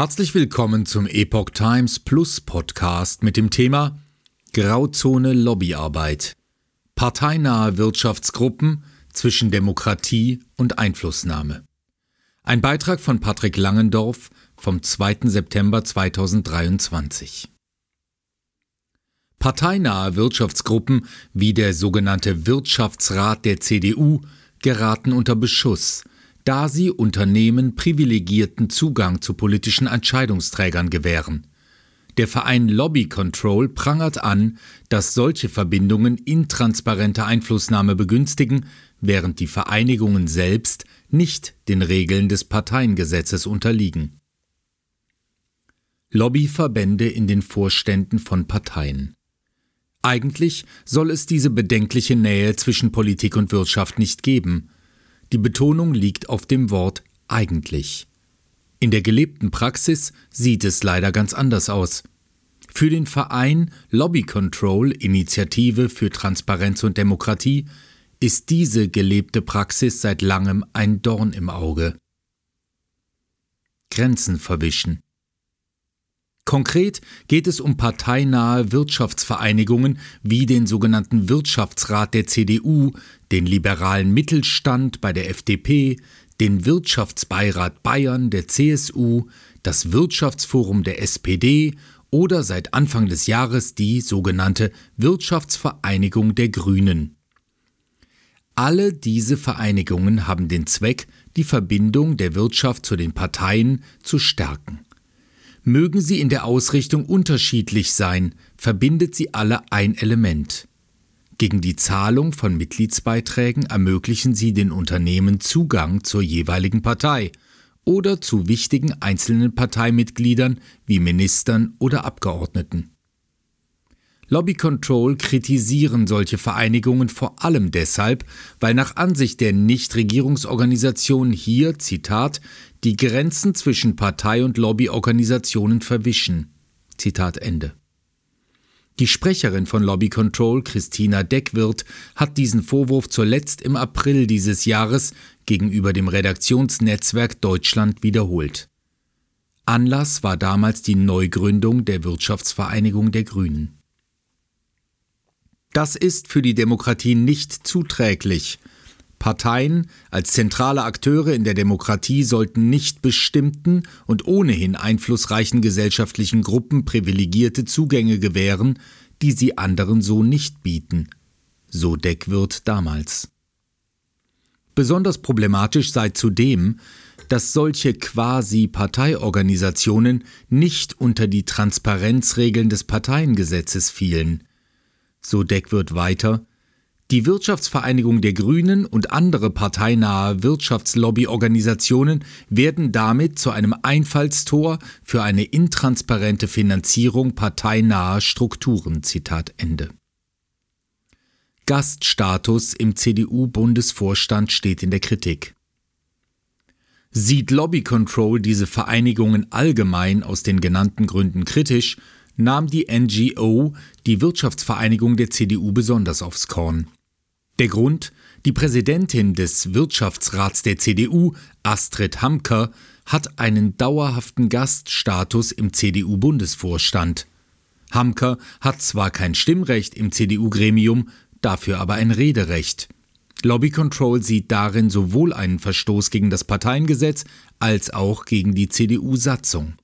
Herzlich willkommen zum Epoch Times Plus Podcast mit dem Thema Grauzone Lobbyarbeit. Parteinahe Wirtschaftsgruppen zwischen Demokratie und Einflussnahme. Ein Beitrag von Patrick Langendorf vom 2. September 2023. Parteinahe Wirtschaftsgruppen wie der sogenannte Wirtschaftsrat der CDU geraten unter Beschuss – da sie Unternehmen privilegierten Zugang zu politischen Entscheidungsträgern gewähren. Der Verein Lobby Control prangert an, dass solche Verbindungen intransparente Einflussnahme begünstigen, während die Vereinigungen selbst nicht den Regeln des Parteiengesetzes unterliegen. Lobbyverbände in den Vorständen von Parteien. Eigentlich soll es diese bedenkliche Nähe zwischen Politik und Wirtschaft nicht geben, die Betonung liegt auf dem Wort eigentlich. In der gelebten Praxis sieht es leider ganz anders aus. Für den Verein Lobby Control Initiative für Transparenz und Demokratie ist diese gelebte Praxis seit langem ein Dorn im Auge. Grenzen verwischen. Konkret geht es um parteinahe Wirtschaftsvereinigungen wie den sogenannten Wirtschaftsrat der CDU, den liberalen Mittelstand bei der FDP, den Wirtschaftsbeirat Bayern der CSU, das Wirtschaftsforum der SPD oder seit Anfang des Jahres die sogenannte Wirtschaftsvereinigung der Grünen. Alle diese Vereinigungen haben den Zweck, die Verbindung der Wirtschaft zu den Parteien zu stärken. Mögen sie in der Ausrichtung unterschiedlich sein, verbindet sie alle ein Element. Gegen die Zahlung von Mitgliedsbeiträgen ermöglichen sie den Unternehmen Zugang zur jeweiligen Partei oder zu wichtigen einzelnen Parteimitgliedern wie Ministern oder Abgeordneten. Lobby Control kritisieren solche Vereinigungen vor allem deshalb, weil nach Ansicht der Nichtregierungsorganisationen hier, Zitat, die Grenzen zwischen Partei und Lobbyorganisationen verwischen. Zitat Ende. Die Sprecherin von Lobby Control, Christina Deckwirth, hat diesen Vorwurf zuletzt im April dieses Jahres gegenüber dem Redaktionsnetzwerk Deutschland wiederholt. Anlass war damals die Neugründung der Wirtschaftsvereinigung der Grünen. Das ist für die Demokratie nicht zuträglich. Parteien als zentrale Akteure in der Demokratie sollten nicht bestimmten und ohnehin einflussreichen gesellschaftlichen Gruppen privilegierte Zugänge gewähren, die sie anderen so nicht bieten. So Deckwirt damals. Besonders problematisch sei zudem, dass solche Quasi-Parteiorganisationen nicht unter die Transparenzregeln des Parteiengesetzes fielen. So Deckwirt weiter, die Wirtschaftsvereinigung der Grünen und andere parteinahe Wirtschaftslobbyorganisationen werden damit zu einem Einfallstor für eine intransparente Finanzierung parteinaher Strukturen. Zitat Ende. Gaststatus im CDU-Bundesvorstand steht in der Kritik. Sieht Lobby Control diese Vereinigungen allgemein aus den genannten Gründen kritisch, nahm die NGO die Wirtschaftsvereinigung der CDU besonders aufs Korn. Der Grund, die Präsidentin des Wirtschaftsrats der CDU, Astrid Hamker, hat einen dauerhaften Gaststatus im CDU-Bundesvorstand. Hamker hat zwar kein Stimmrecht im CDU-Gremium, dafür aber ein Rederecht. Lobby Control sieht darin sowohl einen Verstoß gegen das Parteiengesetz als auch gegen die CDU-Satzung.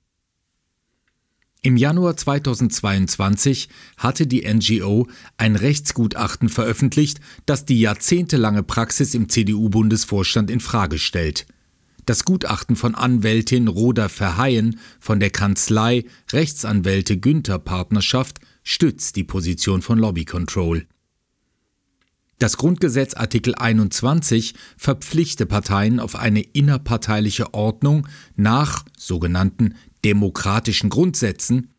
Im Januar 2022 hatte die NGO ein Rechtsgutachten veröffentlicht, das die jahrzehntelange Praxis im CDU-Bundesvorstand in Frage stellt. Das Gutachten von Anwältin Roda Verheyen von der Kanzlei Rechtsanwälte Günther Partnerschaft stützt die Position von Lobby Control. Das Grundgesetz Artikel 21 verpflichte Parteien auf eine innerparteiliche Ordnung nach sogenannten demokratischen Grundsätzen,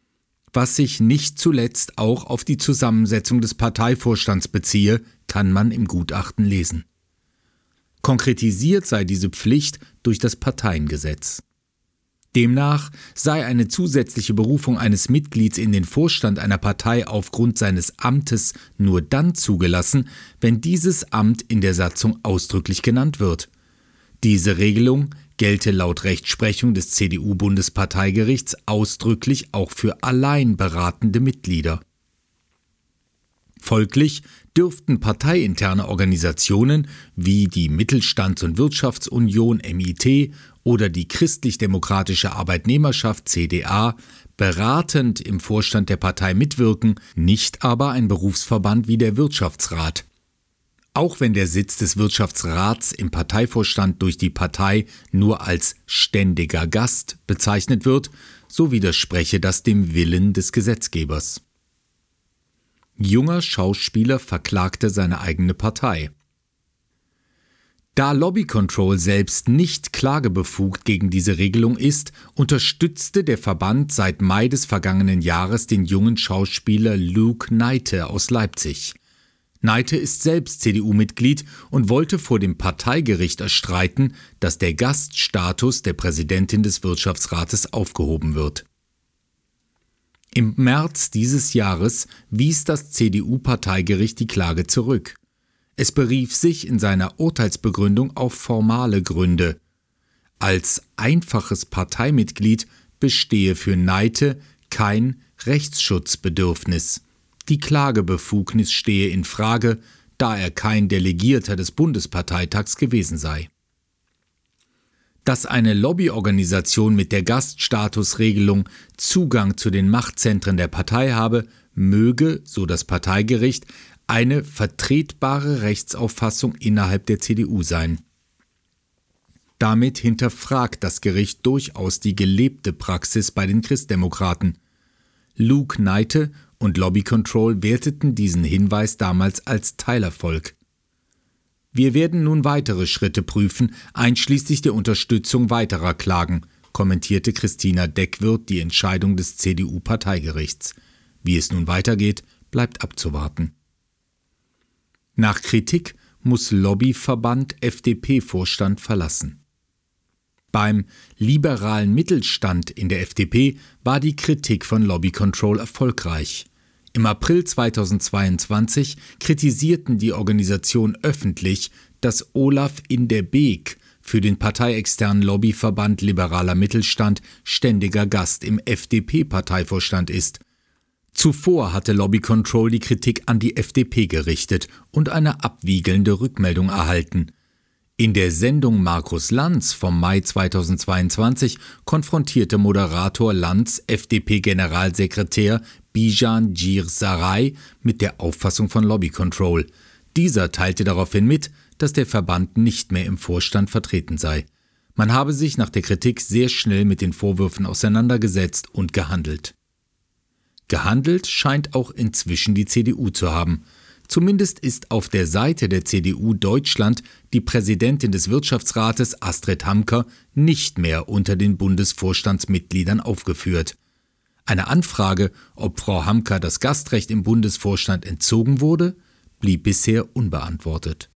was sich nicht zuletzt auch auf die Zusammensetzung des Parteivorstands beziehe, kann man im Gutachten lesen. Konkretisiert sei diese Pflicht durch das Parteiengesetz. Demnach sei eine zusätzliche Berufung eines Mitglieds in den Vorstand einer Partei aufgrund seines Amtes nur dann zugelassen, wenn dieses Amt in der Satzung ausdrücklich genannt wird. Diese Regelung gelte laut Rechtsprechung des CDU-Bundesparteigerichts ausdrücklich auch für allein beratende Mitglieder. Folglich dürften parteiinterne Organisationen wie die Mittelstands- und Wirtschaftsunion MIT oder die Christlich-Demokratische Arbeitnehmerschaft CDA beratend im Vorstand der Partei mitwirken, nicht aber ein Berufsverband wie der Wirtschaftsrat. Auch wenn der Sitz des Wirtschaftsrats im Parteivorstand durch die Partei nur als ständiger Gast bezeichnet wird, so widerspreche das dem Willen des Gesetzgebers. Junger Schauspieler verklagte seine eigene Partei. Da Lobby Control selbst nicht klagebefugt gegen diese Regelung ist, unterstützte der Verband seit Mai des vergangenen Jahres den jungen Schauspieler Luke Neite aus Leipzig. Neite ist selbst CDU-Mitglied und wollte vor dem Parteigericht erstreiten, dass der Gaststatus der Präsidentin des Wirtschaftsrates aufgehoben wird. Im März dieses Jahres wies das CDU-Parteigericht die Klage zurück. Es berief sich in seiner Urteilsbegründung auf formale Gründe. Als einfaches Parteimitglied bestehe für Neite kein Rechtsschutzbedürfnis. Die Klagebefugnis stehe in Frage, da er kein Delegierter des Bundesparteitags gewesen sei. Dass eine Lobbyorganisation mit der Gaststatusregelung Zugang zu den Machtzentren der Partei habe, möge, so das Parteigericht, eine vertretbare Rechtsauffassung innerhalb der CDU sein. Damit hinterfragt das Gericht durchaus die gelebte Praxis bei den Christdemokraten. Luke Neite und Lobby Control werteten diesen Hinweis damals als Teilerfolg. Wir werden nun weitere Schritte prüfen, einschließlich der Unterstützung weiterer Klagen, kommentierte Christina Deckwirth die Entscheidung des CDU-Parteigerichts. Wie es nun weitergeht, bleibt abzuwarten. Nach Kritik muss Lobbyverband FDP-Vorstand verlassen. Beim liberalen Mittelstand in der FDP war die Kritik von Lobby Control erfolgreich. Im April 2022 kritisierten die Organisation öffentlich, dass Olaf in der Beek für den parteiexternen Lobbyverband Liberaler Mittelstand ständiger Gast im FDP-Parteivorstand ist Zuvor hatte Lobby Control die Kritik an die FDP gerichtet und eine abwiegelnde Rückmeldung erhalten. In der Sendung Markus Lanz vom Mai 2022 konfrontierte Moderator Lanz FDP-Generalsekretär Bijan Sarai mit der Auffassung von Lobby Control. Dieser teilte daraufhin mit, dass der Verband nicht mehr im Vorstand vertreten sei. Man habe sich nach der Kritik sehr schnell mit den Vorwürfen auseinandergesetzt und gehandelt. Gehandelt scheint auch inzwischen die CDU zu haben. Zumindest ist auf der Seite der CDU Deutschland die Präsidentin des Wirtschaftsrates Astrid Hamker nicht mehr unter den Bundesvorstandsmitgliedern aufgeführt. Eine Anfrage, ob Frau Hamker das Gastrecht im Bundesvorstand entzogen wurde, blieb bisher unbeantwortet.